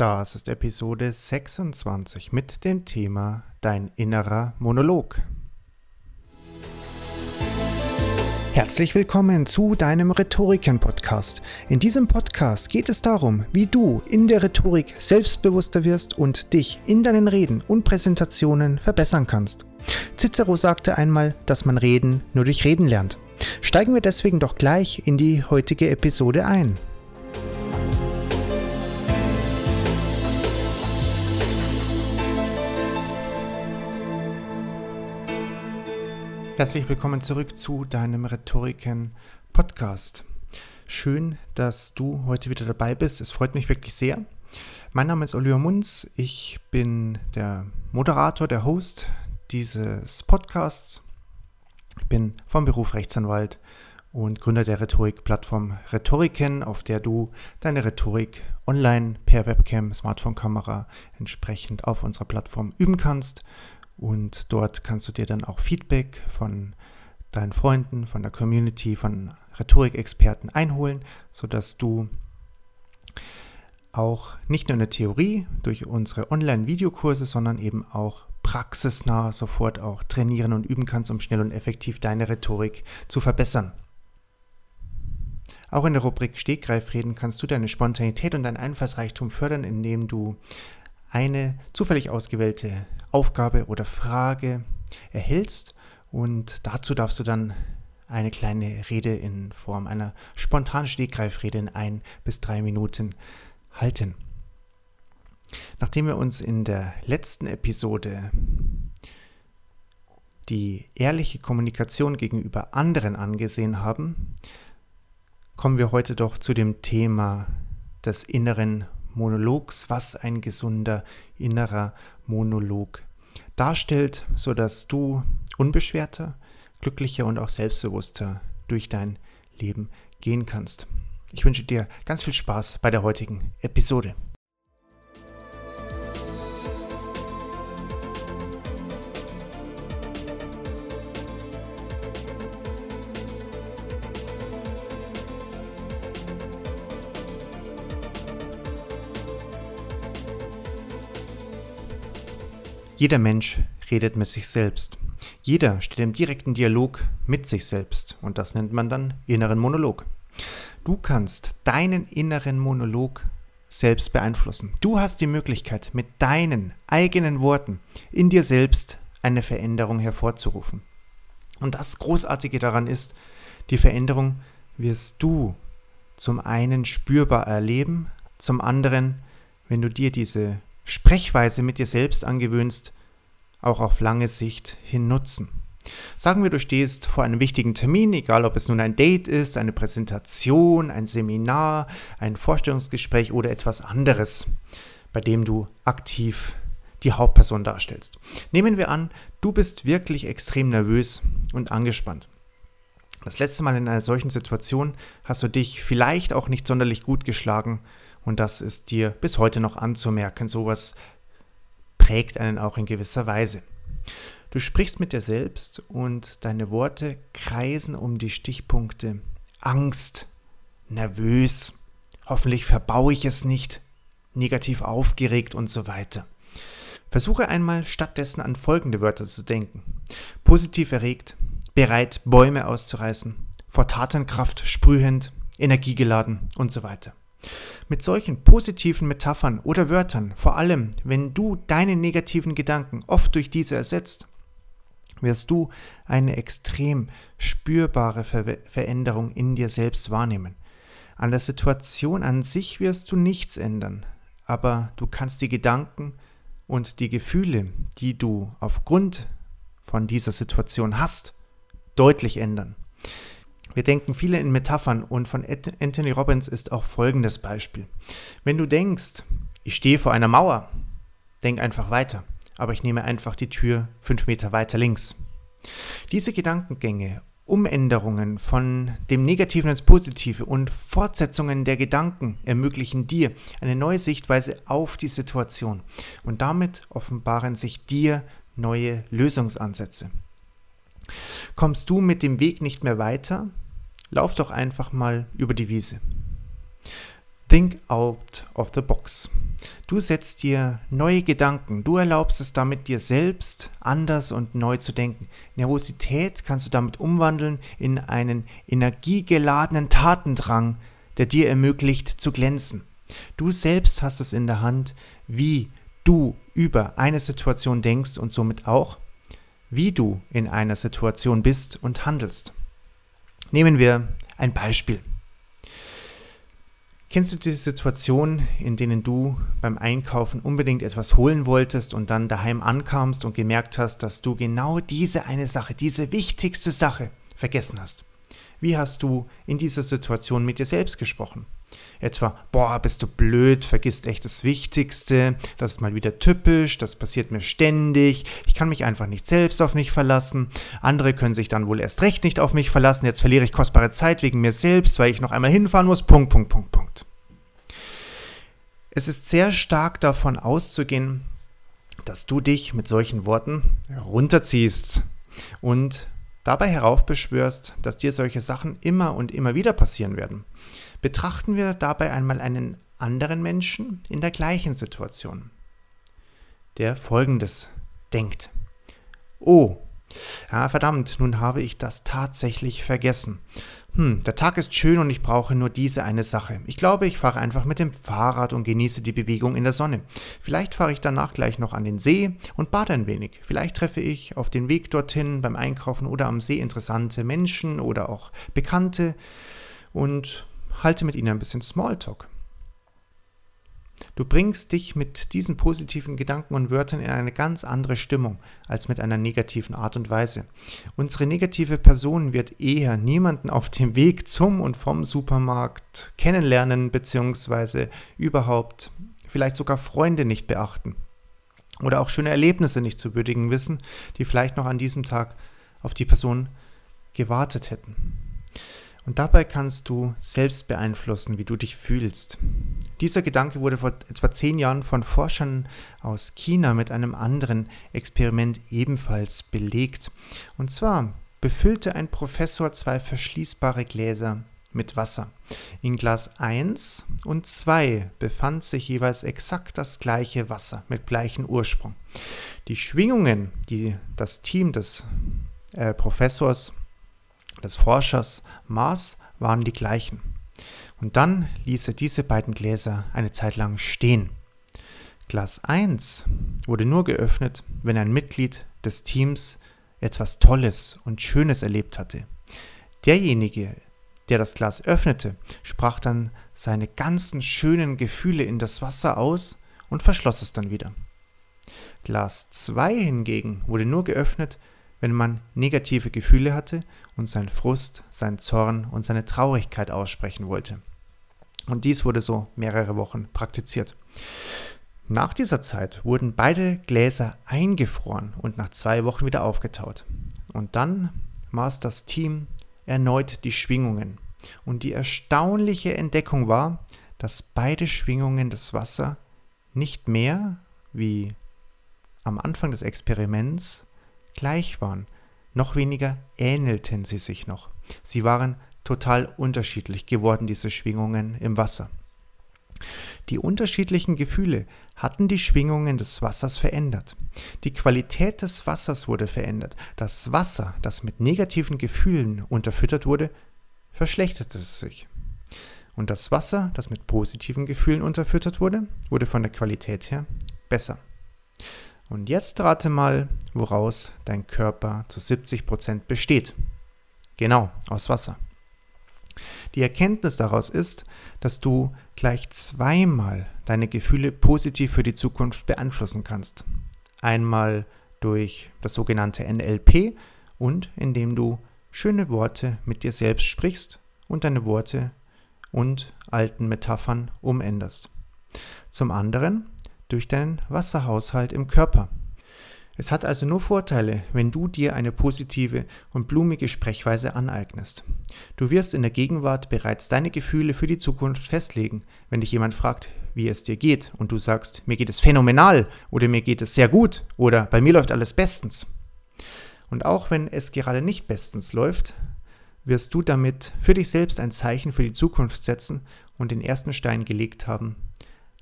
Das ist Episode 26 mit dem Thema Dein innerer Monolog. Herzlich willkommen zu deinem Rhetoriken-Podcast. In diesem Podcast geht es darum, wie du in der Rhetorik selbstbewusster wirst und dich in deinen Reden und Präsentationen verbessern kannst. Cicero sagte einmal, dass man Reden nur durch Reden lernt. Steigen wir deswegen doch gleich in die heutige Episode ein. Herzlich willkommen zurück zu deinem Rhetoriken-Podcast. Schön, dass du heute wieder dabei bist. Es freut mich wirklich sehr. Mein Name ist Oliver Munz. Ich bin der Moderator, der Host dieses Podcasts. Ich bin vom Beruf Rechtsanwalt und Gründer der Rhetorik-Plattform Rhetoriken, auf der du deine Rhetorik online per Webcam, Smartphone-Kamera entsprechend auf unserer Plattform üben kannst und dort kannst du dir dann auch Feedback von deinen Freunden, von der Community, von Rhetorikexperten einholen, sodass du auch nicht nur in der Theorie durch unsere Online-Videokurse, sondern eben auch praxisnah sofort auch trainieren und üben kannst, um schnell und effektiv deine Rhetorik zu verbessern. Auch in der Rubrik Stegreifreden kannst du deine Spontanität und dein Einfallsreichtum fördern, indem du eine zufällig ausgewählte Aufgabe oder Frage erhältst und dazu darfst du dann eine kleine Rede in Form einer spontanen Stegreifrede in ein bis drei Minuten halten. Nachdem wir uns in der letzten Episode die ehrliche Kommunikation gegenüber anderen angesehen haben, kommen wir heute doch zu dem Thema des inneren Monologs, was ein gesunder innerer Monolog darstellt, sodass du unbeschwerter, glücklicher und auch selbstbewusster durch dein Leben gehen kannst. Ich wünsche dir ganz viel Spaß bei der heutigen Episode. Jeder Mensch redet mit sich selbst. Jeder steht im direkten Dialog mit sich selbst und das nennt man dann inneren Monolog. Du kannst deinen inneren Monolog selbst beeinflussen. Du hast die Möglichkeit, mit deinen eigenen Worten in dir selbst eine Veränderung hervorzurufen. Und das Großartige daran ist, die Veränderung wirst du zum einen spürbar erleben, zum anderen, wenn du dir diese Sprechweise mit dir selbst angewöhnst, auch auf lange Sicht hin nutzen. Sagen wir, du stehst vor einem wichtigen Termin, egal ob es nun ein Date ist, eine Präsentation, ein Seminar, ein Vorstellungsgespräch oder etwas anderes, bei dem du aktiv die Hauptperson darstellst. Nehmen wir an, du bist wirklich extrem nervös und angespannt. Das letzte Mal in einer solchen Situation hast du dich vielleicht auch nicht sonderlich gut geschlagen und das ist dir bis heute noch anzumerken. Sowas prägt einen auch in gewisser Weise. Du sprichst mit dir selbst und deine Worte kreisen um die Stichpunkte Angst, nervös, hoffentlich verbaue ich es nicht, negativ aufgeregt und so weiter. Versuche einmal stattdessen an folgende Wörter zu denken. Positiv erregt, bereit, Bäume auszureißen, vor Tatenkraft sprühend, energiegeladen und so weiter. Mit solchen positiven Metaphern oder Wörtern, vor allem wenn du deine negativen Gedanken oft durch diese ersetzt, wirst du eine extrem spürbare Ver Veränderung in dir selbst wahrnehmen. An der Situation an sich wirst du nichts ändern, aber du kannst die Gedanken und die Gefühle, die du aufgrund von dieser Situation hast, deutlich ändern. Wir denken viele in Metaphern und von Anthony Robbins ist auch folgendes Beispiel. Wenn du denkst, ich stehe vor einer Mauer, denk einfach weiter, aber ich nehme einfach die Tür fünf Meter weiter links. Diese Gedankengänge, Umänderungen von dem Negativen ins Positive und Fortsetzungen der Gedanken ermöglichen dir eine neue Sichtweise auf die Situation und damit offenbaren sich dir neue Lösungsansätze. Kommst du mit dem Weg nicht mehr weiter? Lauf doch einfach mal über die Wiese. Think out of the box. Du setzt dir neue Gedanken, du erlaubst es damit dir selbst anders und neu zu denken. Nervosität kannst du damit umwandeln in einen energiegeladenen Tatendrang, der dir ermöglicht zu glänzen. Du selbst hast es in der Hand, wie du über eine Situation denkst und somit auch, wie du in einer Situation bist und handelst. Nehmen wir ein Beispiel. Kennst du diese Situation, in denen du beim Einkaufen unbedingt etwas holen wolltest und dann daheim ankamst und gemerkt hast, dass du genau diese eine Sache, diese wichtigste Sache vergessen hast? Wie hast du in dieser Situation mit dir selbst gesprochen? Etwa, boah, bist du blöd, vergisst echt das Wichtigste, das ist mal wieder typisch, das passiert mir ständig, ich kann mich einfach nicht selbst auf mich verlassen, andere können sich dann wohl erst recht nicht auf mich verlassen, jetzt verliere ich kostbare Zeit wegen mir selbst, weil ich noch einmal hinfahren muss, Punkt, Punkt, Punkt, Punkt. Es ist sehr stark davon auszugehen, dass du dich mit solchen Worten runterziehst und dabei heraufbeschwörst, dass dir solche Sachen immer und immer wieder passieren werden. Betrachten wir dabei einmal einen anderen Menschen in der gleichen Situation, der Folgendes denkt. Oh, ja, verdammt, nun habe ich das tatsächlich vergessen. Hm, der Tag ist schön und ich brauche nur diese eine Sache. Ich glaube, ich fahre einfach mit dem Fahrrad und genieße die Bewegung in der Sonne. Vielleicht fahre ich danach gleich noch an den See und bade ein wenig. Vielleicht treffe ich auf den Weg dorthin beim Einkaufen oder am See interessante Menschen oder auch Bekannte und halte mit ihnen ein bisschen Smalltalk. Du bringst dich mit diesen positiven Gedanken und Wörtern in eine ganz andere Stimmung als mit einer negativen Art und Weise. Unsere negative Person wird eher niemanden auf dem Weg zum und vom Supermarkt kennenlernen bzw. überhaupt vielleicht sogar Freunde nicht beachten oder auch schöne Erlebnisse nicht zu würdigen wissen, die vielleicht noch an diesem Tag auf die Person gewartet hätten. Und dabei kannst du selbst beeinflussen, wie du dich fühlst. Dieser Gedanke wurde vor etwa zehn Jahren von Forschern aus China mit einem anderen Experiment ebenfalls belegt. Und zwar befüllte ein Professor zwei verschließbare Gläser mit Wasser. In Glas 1 und 2 befand sich jeweils exakt das gleiche Wasser mit gleichem Ursprung. Die Schwingungen, die das Team des äh, Professors des Forschers Mars waren die gleichen. Und dann ließ er diese beiden Gläser eine Zeit lang stehen. Glas 1 wurde nur geöffnet, wenn ein Mitglied des Teams etwas Tolles und Schönes erlebt hatte. Derjenige, der das Glas öffnete, sprach dann seine ganzen schönen Gefühle in das Wasser aus und verschloss es dann wieder. Glas 2 hingegen wurde nur geöffnet, wenn man negative Gefühle hatte und seinen Frust, seinen Zorn und seine Traurigkeit aussprechen wollte. Und dies wurde so mehrere Wochen praktiziert. Nach dieser Zeit wurden beide Gläser eingefroren und nach zwei Wochen wieder aufgetaut. Und dann maß das Team erneut die Schwingungen. Und die erstaunliche Entdeckung war, dass beide Schwingungen des Wasser nicht mehr wie am Anfang des Experiments gleich waren, noch weniger ähnelten sie sich noch. Sie waren total unterschiedlich geworden, diese Schwingungen im Wasser. Die unterschiedlichen Gefühle hatten die Schwingungen des Wassers verändert. Die Qualität des Wassers wurde verändert. Das Wasser, das mit negativen Gefühlen unterfüttert wurde, verschlechterte sich. Und das Wasser, das mit positiven Gefühlen unterfüttert wurde, wurde von der Qualität her besser. Und jetzt rate mal, woraus dein Körper zu 70% besteht. Genau, aus Wasser. Die Erkenntnis daraus ist, dass du gleich zweimal deine Gefühle positiv für die Zukunft beeinflussen kannst. Einmal durch das sogenannte NLP und indem du schöne Worte mit dir selbst sprichst und deine Worte und alten Metaphern umänderst. Zum anderen durch deinen Wasserhaushalt im Körper. Es hat also nur Vorteile, wenn du dir eine positive und blumige Sprechweise aneignest. Du wirst in der Gegenwart bereits deine Gefühle für die Zukunft festlegen, wenn dich jemand fragt, wie es dir geht und du sagst, mir geht es phänomenal oder mir geht es sehr gut oder bei mir läuft alles bestens. Und auch wenn es gerade nicht bestens läuft, wirst du damit für dich selbst ein Zeichen für die Zukunft setzen und den ersten Stein gelegt haben,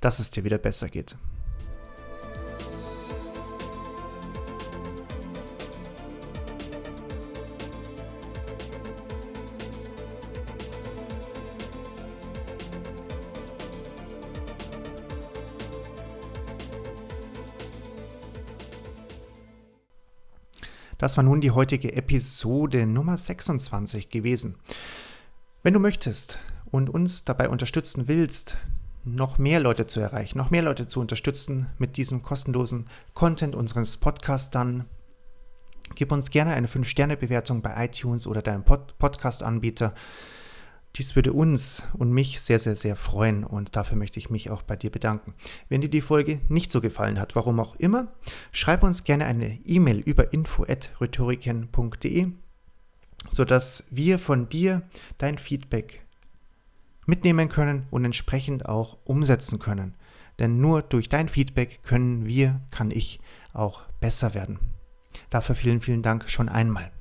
dass es dir wieder besser geht. Das war nun die heutige Episode Nummer 26 gewesen. Wenn du möchtest und uns dabei unterstützen willst, noch mehr Leute zu erreichen, noch mehr Leute zu unterstützen mit diesem kostenlosen Content unseres Podcasts, dann gib uns gerne eine 5-Sterne-Bewertung bei iTunes oder deinem Pod Podcast-Anbieter. Dies würde uns und mich sehr, sehr, sehr freuen und dafür möchte ich mich auch bei dir bedanken. Wenn dir die Folge nicht so gefallen hat, warum auch immer, schreib uns gerne eine E-Mail über info.rhetoriken.de, sodass wir von dir dein Feedback mitnehmen können und entsprechend auch umsetzen können. Denn nur durch dein Feedback können wir, kann ich auch besser werden. Dafür vielen, vielen Dank schon einmal.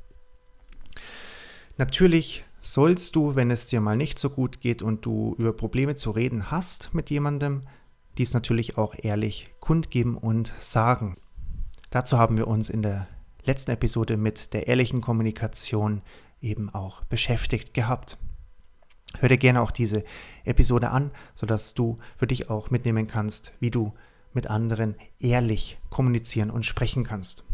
Natürlich sollst du, wenn es dir mal nicht so gut geht und du über Probleme zu reden hast mit jemandem, dies natürlich auch ehrlich kundgeben und sagen. Dazu haben wir uns in der letzten Episode mit der ehrlichen Kommunikation eben auch beschäftigt gehabt. Hör dir gerne auch diese Episode an, sodass du für dich auch mitnehmen kannst, wie du mit anderen ehrlich kommunizieren und sprechen kannst.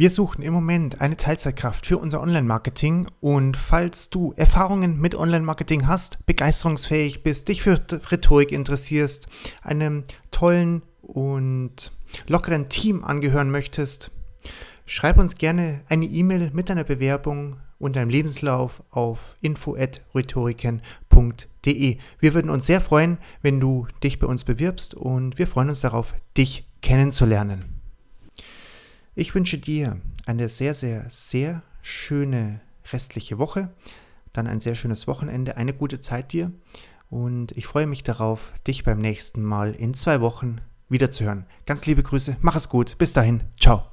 Wir suchen im Moment eine Teilzeitkraft für unser Online-Marketing und falls du Erfahrungen mit Online-Marketing hast, begeisterungsfähig bist, dich für Rhetorik interessierst, einem tollen und lockeren Team angehören möchtest, schreib uns gerne eine E-Mail mit deiner Bewerbung und deinem Lebenslauf auf info@rhetoriken.de. Wir würden uns sehr freuen, wenn du dich bei uns bewirbst und wir freuen uns darauf, dich kennenzulernen. Ich wünsche dir eine sehr, sehr, sehr schöne restliche Woche, dann ein sehr schönes Wochenende, eine gute Zeit dir und ich freue mich darauf, dich beim nächsten Mal in zwei Wochen wiederzuhören. Ganz liebe Grüße, mach es gut, bis dahin, ciao.